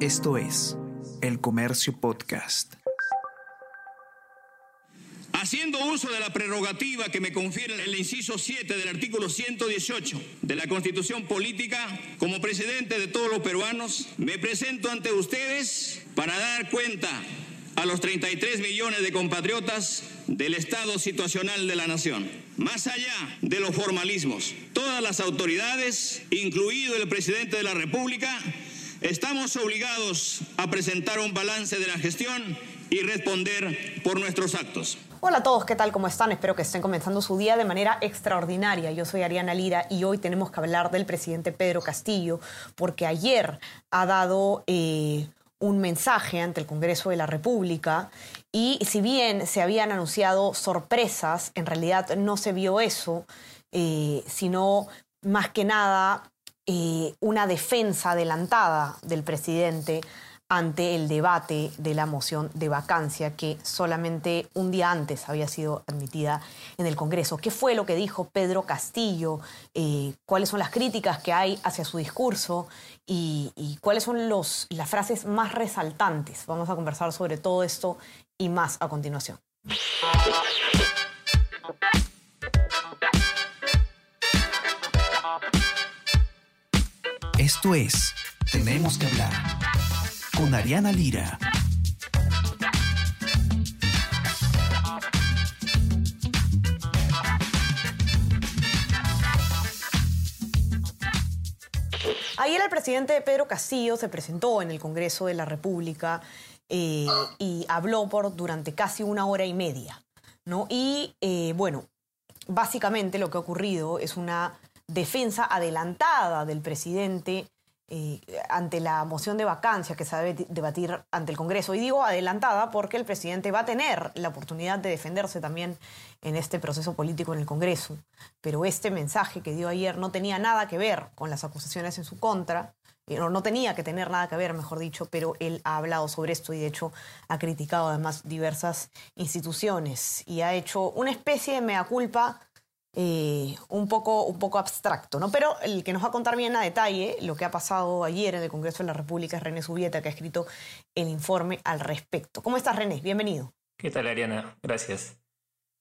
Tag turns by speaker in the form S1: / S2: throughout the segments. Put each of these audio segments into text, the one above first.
S1: Esto es El Comercio Podcast.
S2: Haciendo uso de la prerrogativa que me confiere el inciso 7 del artículo 118 de la Constitución Política, como presidente de todos los peruanos, me presento ante ustedes para dar cuenta a los 33 millones de compatriotas del estado situacional de la nación. Más allá de los formalismos, todas las autoridades, incluido el presidente de la República, estamos obligados a presentar un balance de la gestión y responder por nuestros actos.
S3: Hola a todos, ¿qué tal? ¿Cómo están? Espero que estén comenzando su día de manera extraordinaria. Yo soy Ariana Lira y hoy tenemos que hablar del presidente Pedro Castillo porque ayer ha dado eh, un mensaje ante el Congreso de la República y si bien se habían anunciado sorpresas, en realidad no se vio eso, eh, sino más que nada eh, una defensa adelantada del presidente ante el debate de la moción de vacancia que solamente un día antes había sido admitida en el Congreso. ¿Qué fue lo que dijo Pedro Castillo? Eh, ¿Cuáles son las críticas que hay hacia su discurso? ¿Y, cuáles son las frases más resaltantes? Vamos a conversar sobre todo esto y más a continuación.
S1: Esto es Tenemos que hablar con Ariana Lira.
S3: Ayer el presidente Pedro Castillo se presentó en el Congreso de la República eh, y habló por durante casi una hora y media. ¿no? Y eh, bueno, básicamente lo que ha ocurrido es una defensa adelantada del presidente eh, ante la moción de vacancia que se debe debatir ante el Congreso. Y digo adelantada porque el presidente va a tener la oportunidad de defenderse también en este proceso político en el Congreso. Pero este mensaje que dio ayer no tenía nada que ver con las acusaciones en su contra. Eh, no, no tenía que tener nada que ver, mejor dicho, pero él ha hablado sobre esto y de hecho ha criticado además diversas instituciones y ha hecho una especie de mea culpa eh, un, poco, un poco abstracto, ¿no? Pero el que nos va a contar bien a detalle lo que ha pasado ayer en el Congreso de la República es René Subieta, que ha escrito el informe al respecto. ¿Cómo estás, René? Bienvenido.
S4: ¿Qué tal, Ariana? Gracias.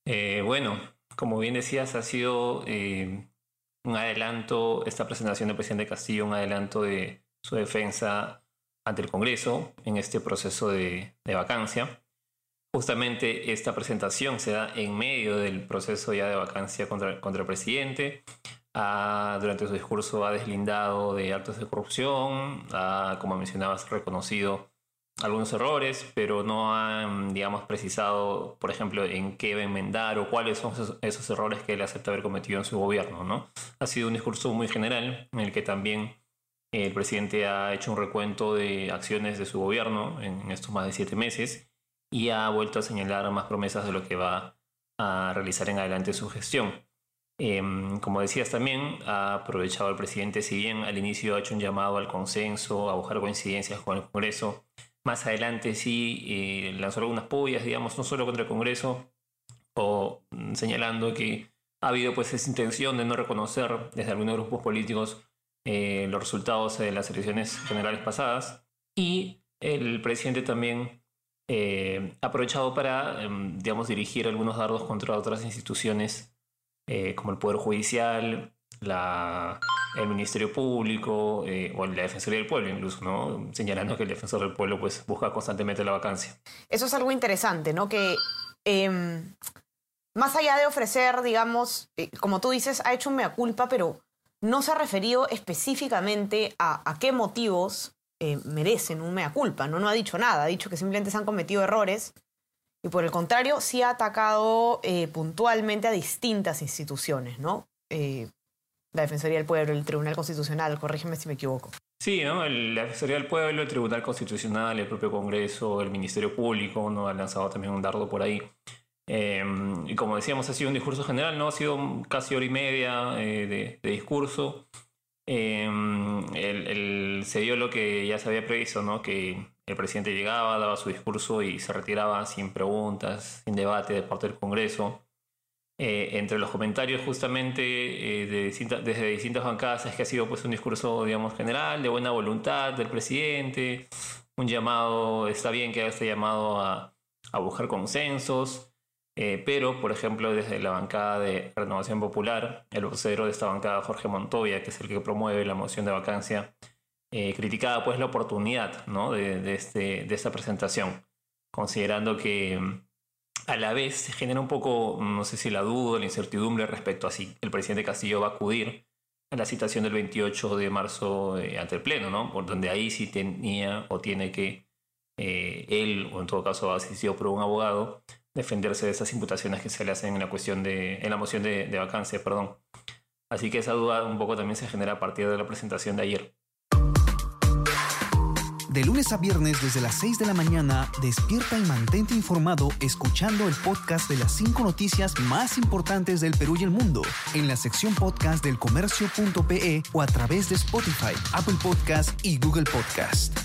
S4: Eh, bueno, como bien decías, ha sido eh, un adelanto, esta presentación del presidente Castillo, un adelanto de su defensa ante el Congreso en este proceso de, de vacancia. Justamente esta presentación se da en medio del proceso ya de vacancia contra, contra el presidente. durante su discurso ha deslindado de actos de corrupción, ha, como mencionabas, reconocido algunos errores, pero no ha, digamos, precisado, por ejemplo, en qué va a enmendar o cuáles son esos, errores que él acepta haber cometido en su gobierno. ¿no? Ha sido un discurso muy general en el que también el presidente ha hecho un recuento de acciones de su gobierno en estos más de siete meses y ha vuelto a señalar más promesas de lo que va a realizar en adelante su gestión. Em, como decías también, ha aprovechado el presidente, si bien al inicio ha hecho un llamado al consenso, a buscar coincidencias con el Congreso, más adelante sí eh, lanzó algunas pullas, digamos, no solo contra el Congreso, o mm, señalando que ha habido pues esa intención de no reconocer desde algunos grupos políticos eh, los resultados de las elecciones generales pasadas. Y el presidente también eh, aprovechado para, em, digamos, dirigir algunos dardos contra otras instituciones eh, como el Poder Judicial, la, el Ministerio Público eh, o la Defensoría del Pueblo incluso, ¿no? Señalando que el Defensor del Pueblo pues, busca constantemente la vacancia.
S3: Eso es algo interesante, ¿no? Que em, más allá de ofrecer, digamos, como tú dices, ha hecho un mea culpa, pero no se ha referido específicamente a qué motivos eh, merecen un mea culpa, ¿no? No ha dicho nada, ha dicho que simplemente se han cometido errores y por el contrario sí ha atacado eh, puntualmente a distintas instituciones, ¿no? Eh, la Defensoría del Pueblo, el Tribunal Constitucional, corrígeme si me equivoco.
S4: Sí, ¿no? la Defensoría del Pueblo, el Tribunal Constitucional, el propio Congreso, el Ministerio Público, ¿no? Ha lanzado también un dardo por ahí. y como decíamos, ha sido un discurso general, ¿no? Ha sido casi hora y media de, de discurso. Eh, se dio lo que ya se había previsto, ¿no? que el presidente llegaba, daba su discurso y se retiraba sin preguntas, sin debate de parte del Congreso. Eh, entre los comentarios justamente eh, de desde distintas bancadas es que ha sido pues un discurso, digamos, general, de buena voluntad del presidente, un llamado, está bien que haga este llamado a, a buscar consensos, eh, pero, por ejemplo, desde la bancada de Renovación Popular, el vocero de esta bancada, Jorge Montoya, que es el que promueve la moción de vacancia, criticaba pues la oportunidad ¿no? de, este, de esta presentación, considerando que a la vez se genera un poco, no sé si la duda, la incertidumbre respecto a si el presidente Castillo va a acudir a la citación del 28 de marzo eh, ante el Pleno, ¿no? Por donde ahí sí tenía o tiene que eh, él, o en todo caso asistido por un abogado, defenderse de esas imputaciones que se le hacen en la cuestión de, en la moción de, de vacancia, perdón. Así que esa duda un poco también se genera a partir de la presentación de ayer.
S1: De lunes a viernes desde las 6 de la mañana, despierta y mantente informado escuchando el podcast de las 5 noticias más importantes del Perú y el mundo en la sección podcast del comercio.pe o a través de Spotify, Apple Podcast y Google Podcast.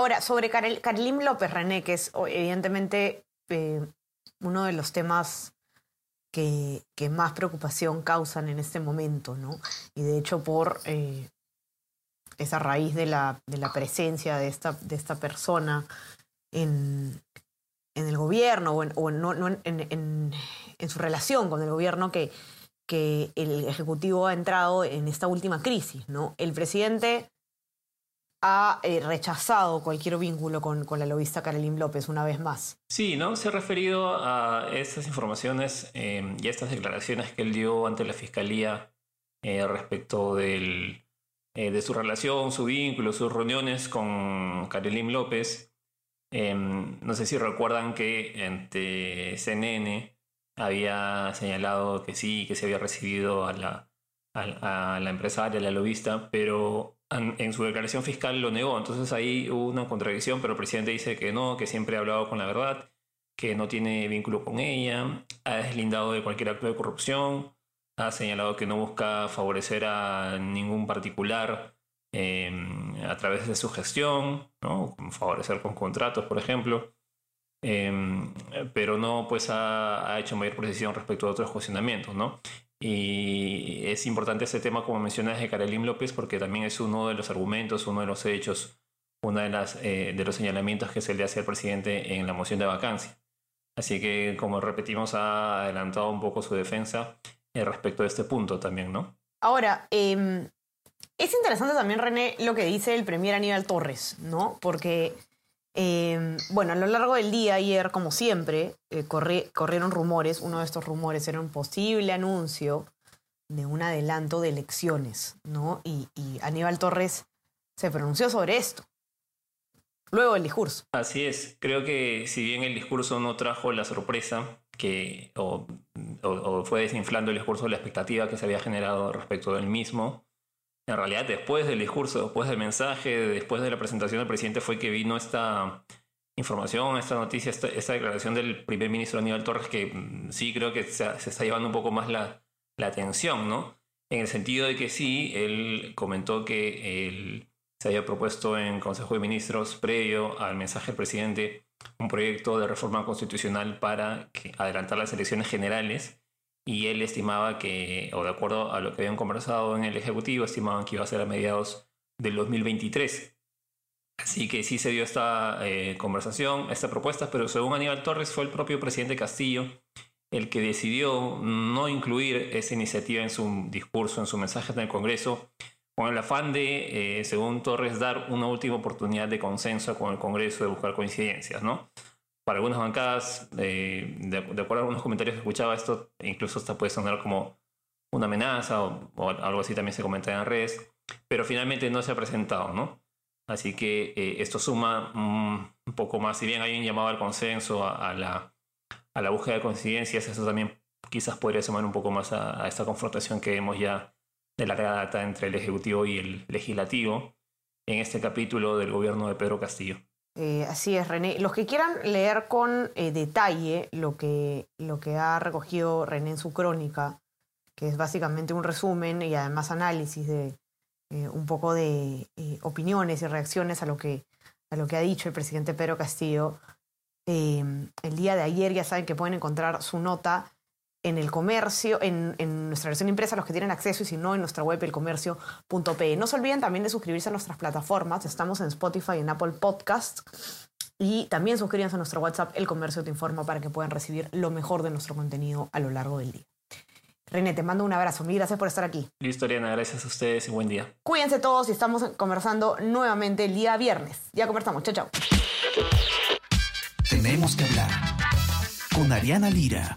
S3: Ahora, sobre Karim López René, que es evidentemente eh, uno de los temas que, más preocupación causan en este momento, ¿no? Y de hecho por eh, esa raíz de la, presencia de esta, persona en, el gobierno o, en, su relación con el gobierno que, que el Ejecutivo ha entrado en esta última crisis, ¿no? El presidente ha eh, rechazado cualquier vínculo con, con la lobista Carolín López una vez más.
S4: Sí, ¿no? Se ha referido a estas informaciones em, y a estas declaraciones que él dio ante la Fiscalía eh, respecto del, eh, de su relación, su vínculo, sus reuniones con Carolín López. Em, no sé si recuerdan que ante CNN había señalado que sí, que se había recibido a la, a, a la empresaria, a la lobista, pero en su declaración fiscal lo negó. Entonces ahí hubo una contradicción, pero el presidente dice que no, que siempre ha hablado con la verdad, que no tiene vínculo con ella, ha deslindado de cualquier acto de corrupción, ha señalado que no busca favorecer a ningún particular em, a través de su gestión, ¿no? favorecer con contratos, por ejemplo. Em, pero no pues ha, ha, hecho mayor precisión respecto a otros cuestionamientos, ¿no? Y es importante ese tema, como mencionas, de Karelín López, porque también es uno de los argumentos, uno de los hechos, uno de, las, eh, de los señalamientos que se le hace al presidente en la moción de vacancia. Así que, como repetimos, ha adelantado un poco su defensa eh, respecto a este punto también, ¿no?
S3: Ahora, em, es interesante también, René, lo que dice el premier Aníbal Torres, ¿no? Porque Em, bueno, a lo largo del día ayer, como siempre, eh, corrieron rumores. Uno de estos rumores era un posible anuncio de un adelanto de elecciones, ¿no? Y, Aníbal Torres se pronunció sobre esto. Luego el discurso.
S4: Así es. Creo que si bien el discurso no trajo la sorpresa que o, o fue desinflando el discurso la expectativa que se había generado respecto del mismo, en realidad después del discurso, después del mensaje, después de la presentación del presidente fue que vino esta información, esta noticia, esta, declaración del primer ministro Aníbal Torres que mm, sí creo que se, está llevando un poco más la, atención, ¿no? En el sentido de que sí, él comentó que se había propuesto en Consejo de Ministros, previo al mensaje del presidente, un proyecto de reforma constitucional para adelantar las elecciones generales y él estimaba que, o de acuerdo a lo que habían conversado en el Ejecutivo, estimaban que iba a ser a mediados del 2023. Así que sí se dio esta eh, conversación, esta propuesta, pero según Aníbal Torres fue el propio presidente Castillo el que decidió no incluir esa iniciativa en su discurso, en su mensaje en el Congreso, con el afán de, eh, según Torres, dar una última oportunidad de consenso con el Congreso, de buscar coincidencias, ¿no? Para algunas bancadas, eh, de, acuerdo a algunos comentarios que escuchaba, esto incluso hasta puede sonar como una amenaza o, algo así también se comenta en redes, pero finalmente no se ha presentado, ¿no? Así que eh, esto suma un poco más, si bien hay un llamado al consenso, a, la, a la búsqueda de coincidencias, eso también quizás podría sumar un poco más a, esta confrontación que vemos ya de larga data entre el Ejecutivo y el Legislativo en este capítulo del gobierno de Pedro Castillo.
S3: Eh, así es, René. Los que quieran leer con eh, detalle lo que, lo que ha recogido René en su crónica, que es básicamente un resumen y además análisis de eh, un poco de opiniones y reacciones a lo, que, a lo que ha dicho el presidente Pedro Castillo, el día de ayer ya saben que pueden encontrar su nota en el comercio, en, nuestra versión impresa, los que tienen acceso, y si no, en nuestra web, elcomercio.pe. No se olviden también de suscribirse a nuestras plataformas. Estamos en Spotify y en Apple Podcast. Y también suscríbanse a nuestro WhatsApp, El Comercio Te Informa, para que puedan recibir lo mejor de nuestro contenido a lo largo del día. René, te mando un abrazo. Mil gracias por estar aquí.
S4: Listo, Ariana. Gracias a ustedes y buen día.
S3: Cuídense todos y estamos conversando nuevamente el día viernes. Ya conversamos. Chao, chao.
S1: Tenemos que hablar con Ariana Lira.